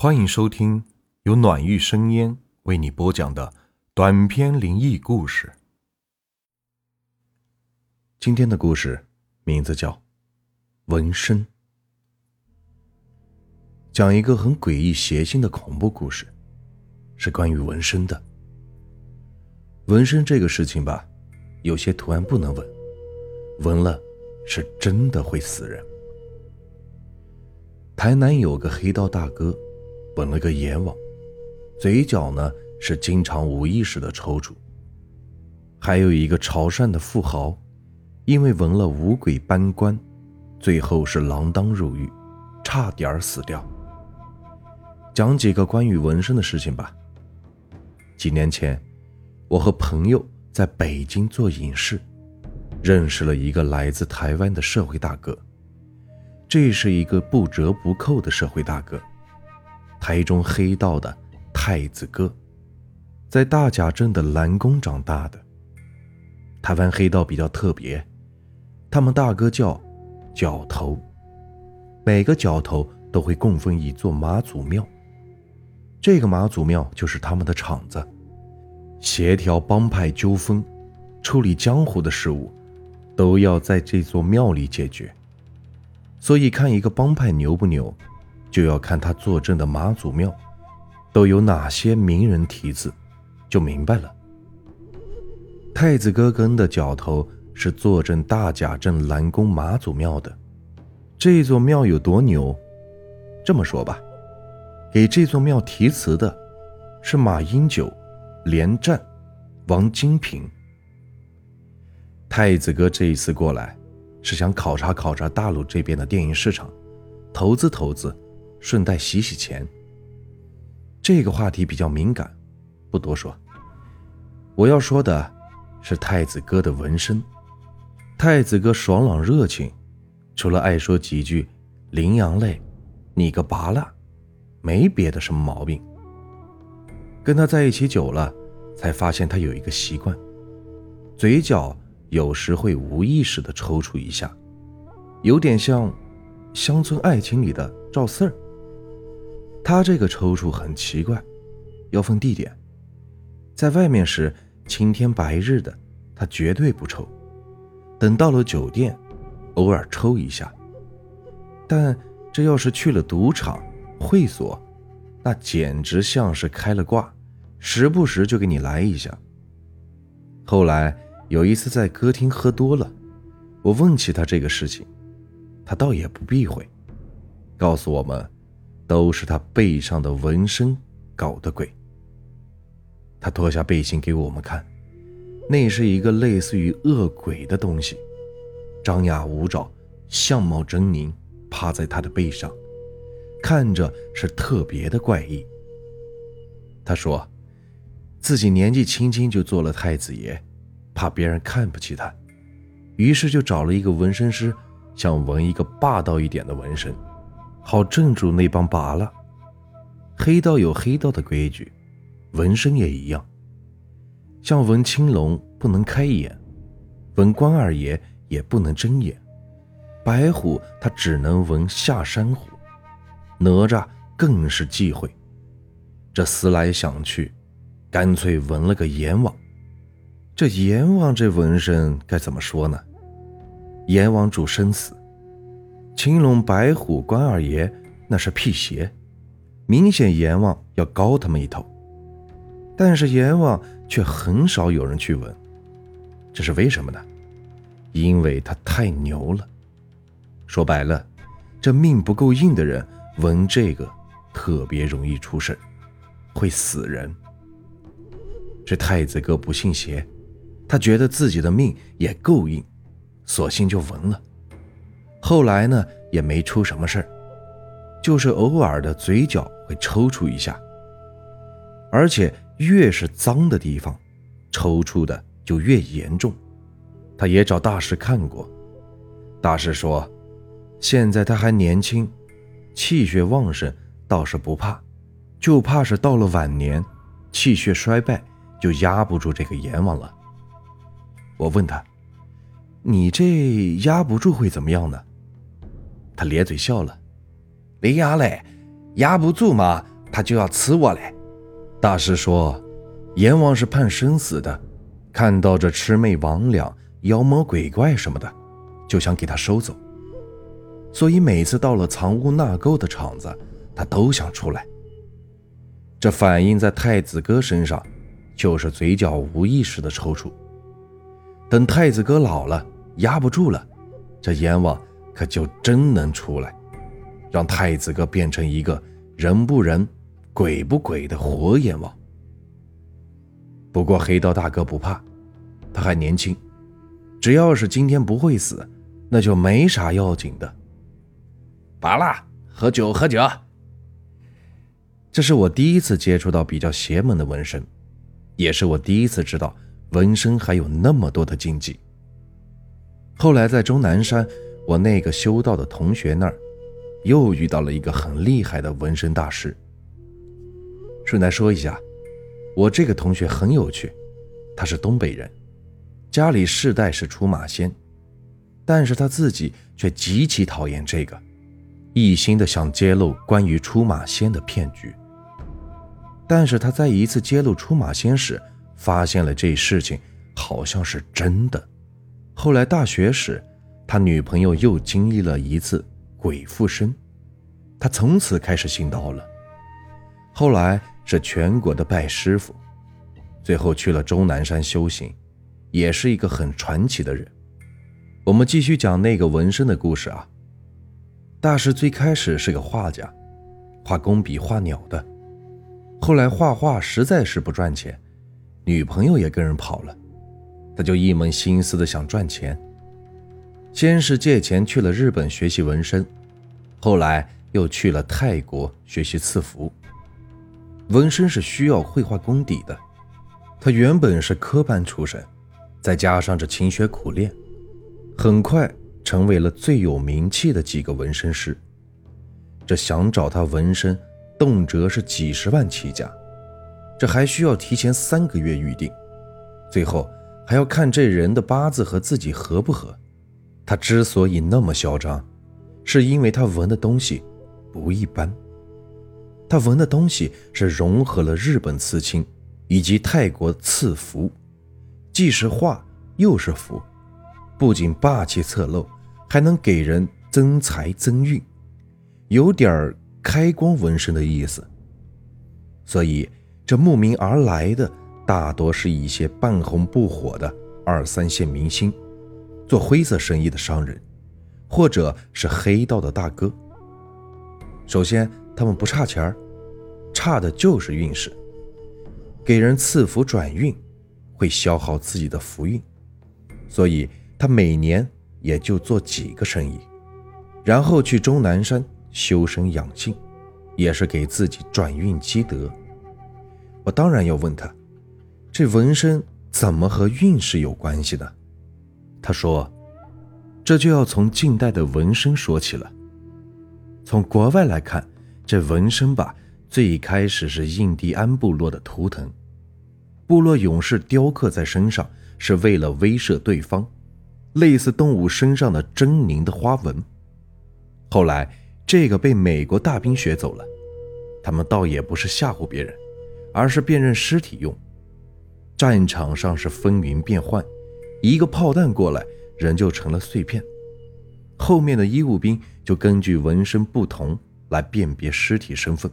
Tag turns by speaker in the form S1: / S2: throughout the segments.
S1: 欢迎收听由暖玉生烟为你播讲的短篇灵异故事。今天的故事名字叫《纹身》，讲一个很诡异邪性的恐怖故事，是关于纹身的。纹身这个事情吧，有些图案不能纹，纹了是真的会死人。台南有个黑道大哥，纹了个阎王，嘴角呢是经常无意识的抽搐。还有一个潮汕的富豪，因为纹了五鬼搬棺，最后是锒铛入狱，差点死掉。讲几个关于纹身的事情吧。几年前，我和朋友在北京做影视，认识了一个来自台湾的社会大哥。这是一个不折不扣的社会大哥，台中黑道的太子哥，在大甲镇的蓝宫长大的。台湾黑道比较特别，他们大哥叫角头，每个角头都会供奉一座妈祖庙，这个妈祖庙就是他们的场子，协调帮派纠纷、处理江湖的事务，都要在这座庙里解决。所以，看一个帮派牛不牛，就要看他坐镇的妈祖庙都有哪些名人题字，就明白了。太子哥跟的角头是坐镇大甲镇蓝宫妈祖庙的，这座庙有多牛？这么说吧，给这座庙题词的是马英九、连战、王金平。太子哥这一次过来。是想考察考察大陆这边的电影市场，投资投资，顺带洗洗钱。这个话题比较敏感，不多说。我要说的是太子哥的纹身。太子哥爽朗热情，除了爱说几句“羚羊泪”，你个拔蜡，没别的什么毛病。跟他在一起久了，才发现他有一个习惯，嘴角。有时会无意识的抽搐一下，有点像《乡村爱情》里的赵四儿。他这个抽搐很奇怪，要分地点。在外面时，晴天白日的，他绝对不抽；等到了酒店，偶尔抽一下。但这要是去了赌场、会所，那简直像是开了挂，时不时就给你来一下。后来。有一次在歌厅喝多了，我问起他这个事情，他倒也不避讳，告诉我们，都是他背上的纹身搞的鬼。他脱下背心给我们看，那是一个类似于恶鬼的东西，张牙舞爪，相貌狰狞，趴在他的背上，看着是特别的怪异。他说，自己年纪轻轻就做了太子爷。怕别人看不起他，于是就找了一个纹身师，想纹一个霸道一点的纹身，好镇住那帮拔了。黑道有黑道的规矩，纹身也一样。像纹青龙不能开眼，纹关二爷也不能睁眼，白虎他只能纹下山虎，哪吒更是忌讳。这思来想去，干脆纹了个阎王。这阎王这纹身该怎么说呢？阎王主生死，青龙、白虎、关二爷那是辟邪，明显阎王要高他们一头。但是阎王却很少有人去闻，这是为什么呢？因为他太牛了。说白了，这命不够硬的人闻这个特别容易出事会死人。这太子哥不信邪。他觉得自己的命也够硬，索性就闻了。后来呢，也没出什么事儿，就是偶尔的嘴角会抽搐一下。而且越是脏的地方，抽搐的就越严重。他也找大师看过，大师说，现在他还年轻，气血旺盛，倒是不怕，就怕是到了晚年，气血衰败，就压不住这个阎王了。我问他：“你这压不住会怎么样呢？”他咧嘴笑了：“羚羊嘞，压不住嘛，他就要吃我嘞。大师说，阎王是判生死的，看到这魑魅魍魉、妖魔鬼怪什么的，就想给他收走。所以每次到了藏污纳垢的场子，他都想出来。这反映在太子哥身上，就是嘴角无意识的抽搐。等太子哥老了，压不住了，这阎王可就真能出来，让太子哥变成一个人不人、鬼不鬼的活阎王。不过黑道大哥不怕，他还年轻，只要是今天不会死，那就没啥要紧的。
S2: 罢了，喝酒喝酒。
S1: 这是我第一次接触到比较邪门的纹身，也是我第一次知道纹身还有那么多的禁忌。后来在终南山，我那个修道的同学那儿，又遇到了一个很厉害的纹身大师。顺带说一下，我这个同学很有趣，他是东北人，家里世代是出马仙，但是他自己却极其讨厌这个，一心的想揭露关于出马仙的骗局。但是他在一次揭露出马仙时，发现了这事情好像是真的。后来大学时，他女朋友又经历了一次鬼附身，他从此开始信道了。后来是全国的拜师傅，最后去了终南山修行，也是一个很传奇的人。我们继续讲那个纹身的故事啊。大师最开始是个画家，画工笔画鸟的。后来画画实在是不赚钱，女朋友也跟人跑了，他就一门心思的想赚钱。先是借钱去了日本学习纹身，后来又去了泰国学习刺符。纹身是需要绘画功底的，他原本是科班出身，再加上这勤学苦练，很快成为了最有名气的几个纹身师。这想找他纹身。动辄是几十万起价，这还需要提前三个月预定，最后还要看这人的八字和自己合不合。他之所以那么嚣张，是因为他纹的东西不一般。他纹的东西是融合了日本刺青以及泰国刺符，既是画又是符，不仅霸气侧漏，还能给人增财增运，有点儿。开光纹身的意思，所以这慕名而来的大多是一些半红不火的二三线明星，做灰色生意的商人，或者是黑道的大哥。首先，他们不差钱儿，差的就是运势。给人赐福转运，会消耗自己的福运，所以他每年也就做几个生意，然后去终南山。修身养性，也是给自己转运积德。我当然要问他，这纹身怎么和运势有关系呢？他说，这就要从近代的纹身说起了。从国外来看，这纹身吧，最开始是印第安部落的图腾，部落勇士雕刻在身上，是为了威慑对方，类似动物身上的狰狞的花纹。后来。这个被美国大兵学走了，他们倒也不是吓唬别人，而是辨认尸体用。战场上是风云变幻，一个炮弹过来，人就成了碎片。后面的医务兵就根据纹身不同来辨别尸体身份。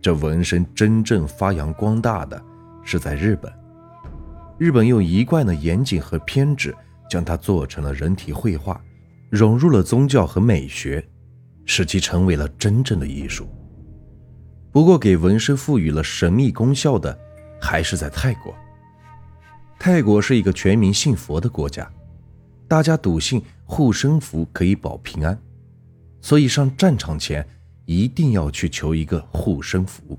S1: 这纹身真正发扬光大的是在日本，日本用一贯的严谨和偏执，将它做成了人体绘画，融入了宗教和美学。使其成为了真正的艺术。不过，给纹身赋予了神秘功效的，还是在泰国。泰国是一个全民信佛的国家，大家笃信护身符可以保平安，所以上战场前一定要去求一个护身符。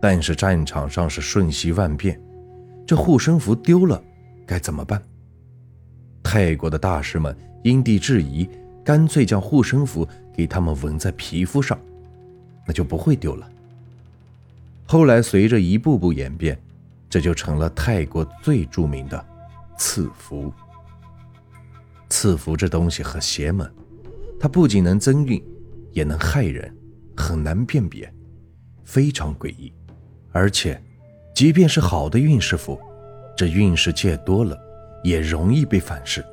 S1: 但是战场上是瞬息万变，这护身符丢了该怎么办？泰国的大师们因地制宜。干脆将护身符给他们纹在皮肤上，那就不会丢了。后来随着一步步演变，这就成了泰国最著名的赐福。赐福这东西很邪门，它不仅能增运，也能害人，很难辨别，非常诡异。而且，即便是好的运势符，这运势借多了也容易被反噬，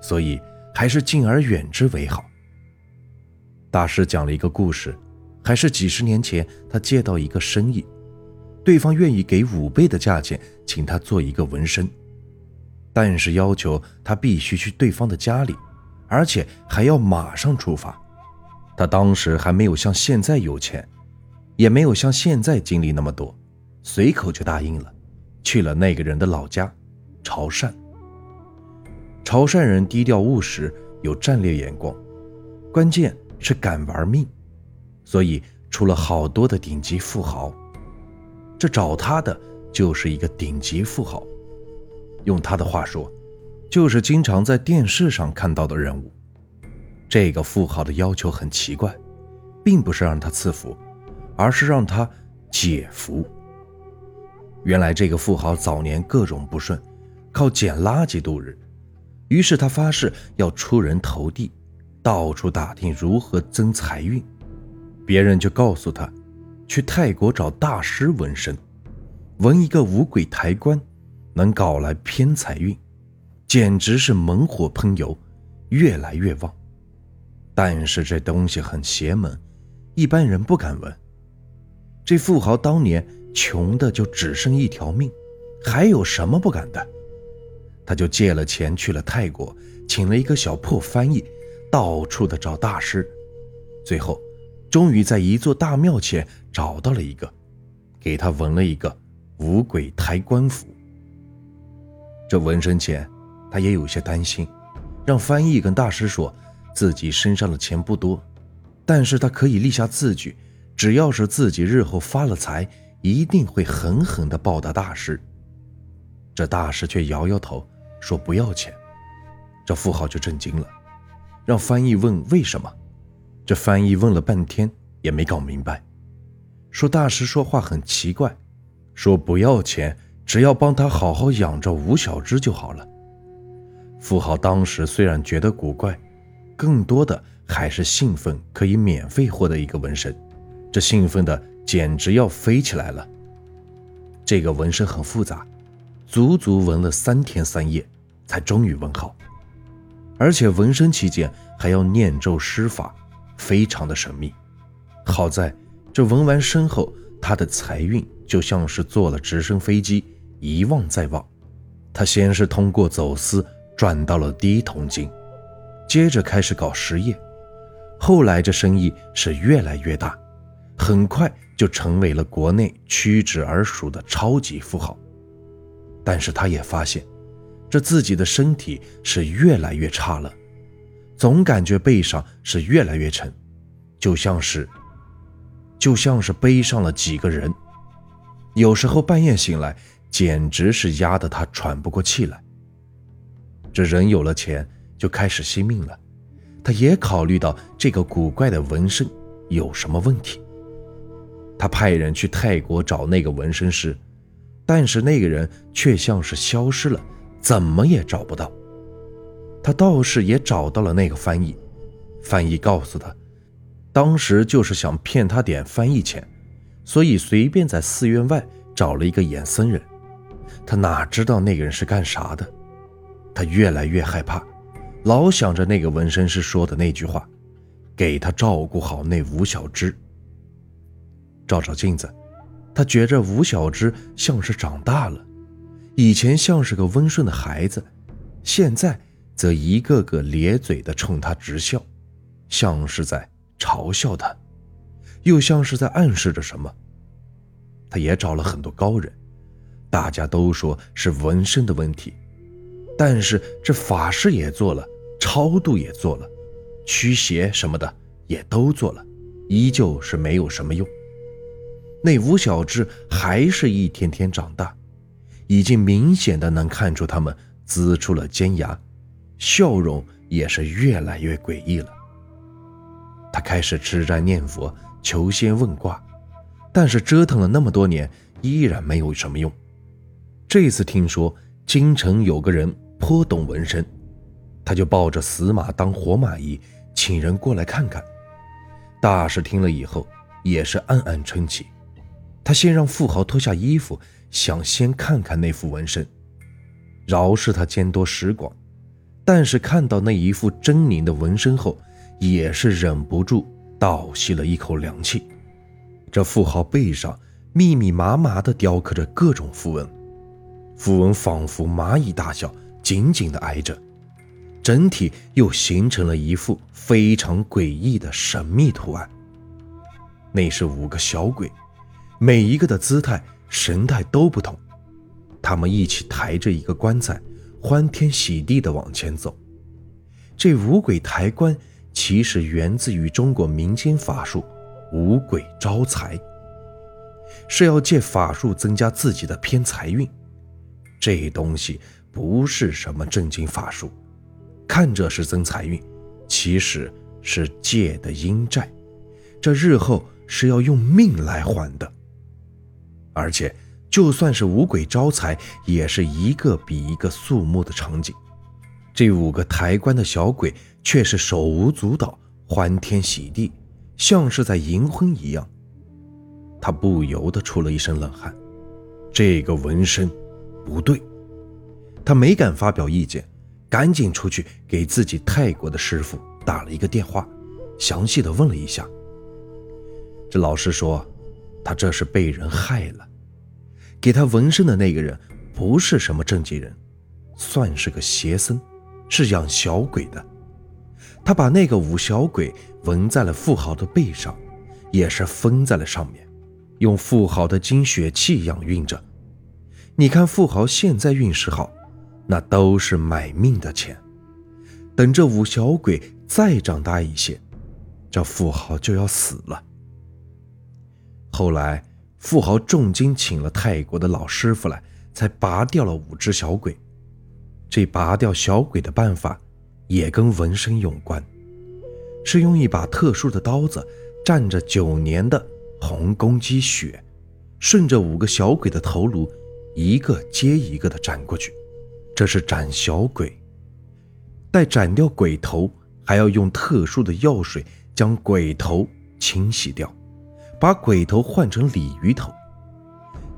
S1: 所以还是敬而远之为好。大师讲了一个故事，还是几十年前他接到一个生意，对方愿意给五倍的价钱请他做一个纹身，但是要求他必须去对方的家里，而且还要马上出发。他当时还没有像现在有钱，也没有像现在经历那么多，随口就答应了，去了那个人的老家潮汕。潮汕人低调务实，有战略眼光，关键。是敢玩命，所以出了好多的顶级富豪。这找他的就是一个顶级富豪，用他的话说，就是经常在电视上看到的人物。这个富豪的要求很奇怪，并不是让他赐福，而是让他解福。原来这个富豪早年各种不顺，靠捡垃圾度日，于是他发誓要出人头地。到处打听如何增财运，别人就告诉他，去泰国找大师纹身，纹一个五鬼抬棺，能搞来偏财运，简直是猛火喷油，越来越旺。但是这东西很邪门，一般人不敢纹。这富豪当年穷的就只剩一条命，还有什么不敢的？他就借了钱去了泰国，请了一个小破翻译。到处的找大师，最后，终于在一座大庙前找到了一个，给他纹了一个五鬼抬棺符。这纹身前，他也有些担心，让翻译跟大师说，自己身上的钱不多，但是他可以立下字据，只要是自己日后发了财，一定会狠狠的报答大师。这大师却摇摇头，说不要钱。这富豪就震惊了。让翻译问为什么，这翻译问了半天也没搞明白，说大师说话很奇怪，说不要钱，只要帮他好好养着吴小芝就好了。富豪当时虽然觉得古怪，更多的还是兴奋，可以免费获得一个纹身，这兴奋的简直要飞起来了。这个纹身很复杂，足足纹了三天三夜，才终于纹好。而且纹身期间还要念咒施法，非常的神秘。好在这纹完身后，他的财运就像是坐了直升飞机，一望再望。他先是通过走私赚到了第一桶金，接着开始搞实业，后来这生意是越来越大，很快就成为了国内屈指而数的超级富豪。但是他也发现。这自己的身体是越来越差了，总感觉背上是越来越沉，就像是，就像是背上了几个人。有时候半夜醒来，简直是压得他喘不过气来。这人有了钱就开始惜命了，他也考虑到这个古怪的纹身有什么问题。他派人去泰国找那个纹身师，但是那个人却像是消失了。怎么也找不到，他倒是也找到了那个翻译。翻译告诉他，当时就是想骗他点翻译钱，所以随便在寺院外找了一个演僧人。他哪知道那个人是干啥的？他越来越害怕，老想着那个纹身师说的那句话：“给他照顾好那吴小芝。”照照镜子，他觉着吴小芝像是长大了。以前像是个温顺的孩子，现在则一个个咧嘴的冲他直笑，像是在嘲笑他，又像是在暗示着什么。他也找了很多高人，大家都说是纹身的问题，但是这法事也做了，超度也做了，驱邪什么的也都做了，依旧是没有什么用。那吴小只还是一天天长大。已经明显的能看出他们呲出了尖牙，笑容也是越来越诡异了。他开始吃斋念佛、求仙问卦，但是折腾了那么多年，依然没有什么用。这次听说京城有个人颇懂纹身，他就抱着死马当活马医，请人过来看看。大师听了以后也是暗暗称奇。他先让富豪脱下衣服，想先看看那副纹身。饶是他见多识广，但是看到那一副狰狞的纹身后，也是忍不住倒吸了一口凉气。这富豪背上密密麻麻地雕刻着各种符文，符文仿佛蚂蚁大小，紧紧地挨着，整体又形成了一副非常诡异的神秘图案。那是五个小鬼。每一个的姿态、神态都不同，他们一起抬着一个棺材，欢天喜地地往前走。这五鬼抬棺其实源自于中国民间法术“五鬼招财”，是要借法术增加自己的偏财运。这东西不是什么正经法术，看着是增财运，其实是借的阴债，这日后是要用命来还的。而且，就算是五鬼招财，也是一个比一个肃穆的场景。这五个抬棺的小鬼却是手舞足蹈、欢天喜地，像是在迎婚一样。他不由得出了一身冷汗。这个纹身不对，他没敢发表意见，赶紧出去给自己泰国的师傅打了一个电话，详细的问了一下。这老师说。他这是被人害了，给他纹身的那个人不是什么正经人，算是个邪僧，是养小鬼的。他把那个五小鬼纹在了富豪的背上，也是封在了上面，用富豪的精血气养运着。你看富豪现在运势好，那都是买命的钱。等这五小鬼再长大一些，这富豪就要死了。后来，富豪重金请了泰国的老师傅来，才拔掉了五只小鬼。这拔掉小鬼的办法，也跟纹身有关，是用一把特殊的刀子，蘸着九年的红公鸡血，顺着五个小鬼的头颅，一个接一个的斩过去。这是斩小鬼。待斩掉鬼头，还要用特殊的药水将鬼头清洗掉。把鬼头换成鲤鱼头，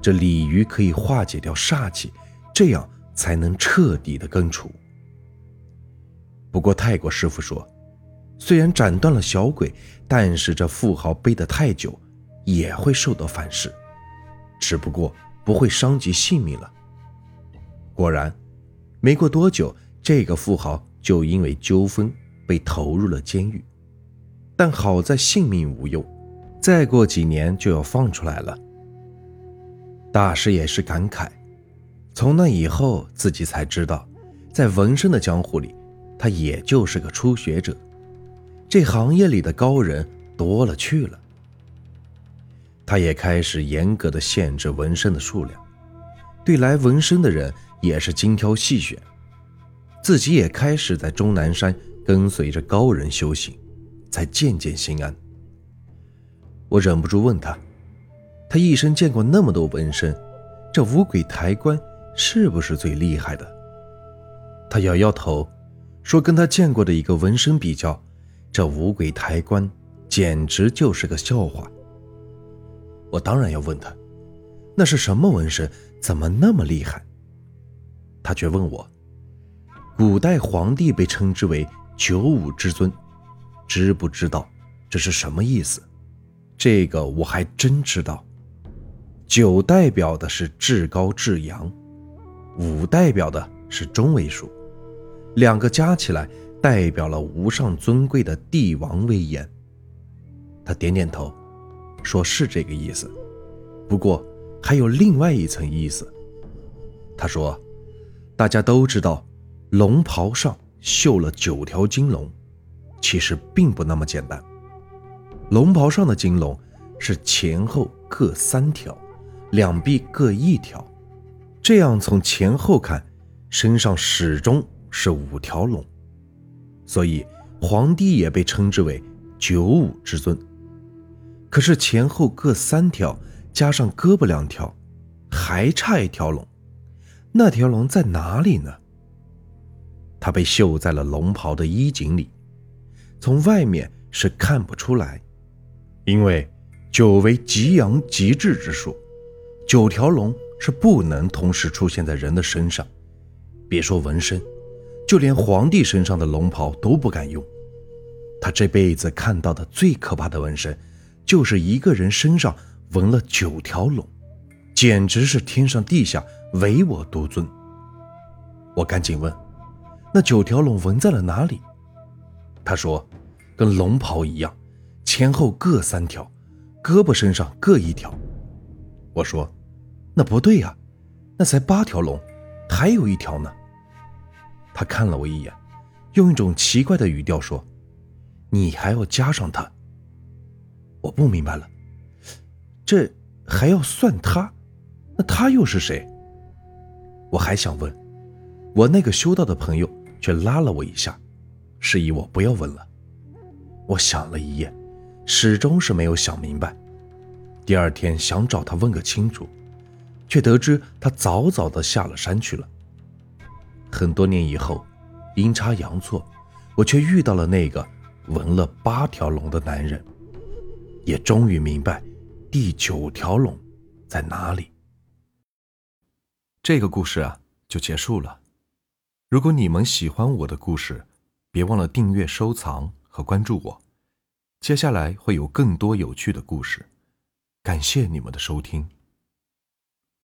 S1: 这鲤鱼可以化解掉煞气，这样才能彻底的根除。不过泰国师傅说，虽然斩断了小鬼，但是这富豪背得太久，也会受到反噬，只不过不会伤及性命了。果然，没过多久，这个富豪就因为纠纷被投入了监狱，但好在性命无忧。再过几年就要放出来了。大师也是感慨，从那以后自己才知道，在纹身的江湖里，他也就是个初学者。这行业里的高人多了去了。他也开始严格的限制纹身的数量，对来纹身的人也是精挑细选。自己也开始在终南山跟随着高人修行，才渐渐心安。我忍不住问他：“他一生见过那么多纹身，这五鬼抬棺是不是最厉害的？”他摇摇头，说：“跟他见过的一个纹身比较，这五鬼抬棺简直就是个笑话。”我当然要问他：“那是什么纹身？怎么那么厉害？”他却问我：“古代皇帝被称之为九五之尊，知不知道这是什么意思？”这个我还真知道，九代表的是至高至阳，五代表的是中位数，两个加起来代表了无上尊贵的帝王威严。他点点头，说是这个意思，不过还有另外一层意思。他说，大家都知道，龙袍上绣了九条金龙，其实并不那么简单。龙袍上的金龙是前后各三条，两臂各一条，这样从前后看，身上始终是五条龙，所以皇帝也被称之为九五之尊。可是前后各三条，加上胳膊两条，还差一条龙，那条龙在哪里呢？它被绣在了龙袍的衣襟里，从外面是看不出来。因为九为极阳极致之数，九条龙是不能同时出现在人的身上。别说纹身，就连皇帝身上的龙袍都不敢用。他这辈子看到的最可怕的纹身，就是一个人身上纹了九条龙，简直是天上地下唯我独尊。我赶紧问：“那九条龙纹在了哪里？”他说：“跟龙袍一样，前后各三条，胳膊身上各一条。”我说：“那不对呀，那才八条龙，还有一条呢。”他看了我一眼，用一种奇怪的语调说。你还要加上他？我不明白了，这还要算他？那他又是谁？我还想问，我那个修道的朋友却拉了我一下，示意我不要问了。我想了一夜，始终是没有想明白。第二天想找他问个清楚，却得知他早早的下了山去了。很多年以后，阴差阳错，我却遇到了那个。纹了八条龙的男人，也终于明白第九条龙在哪里。
S3: 这个故事啊，就结束了。如果你们喜欢我的故事，别忘了订阅、收藏和关注我。接下来会有更多有趣的故事。感谢你们的收听。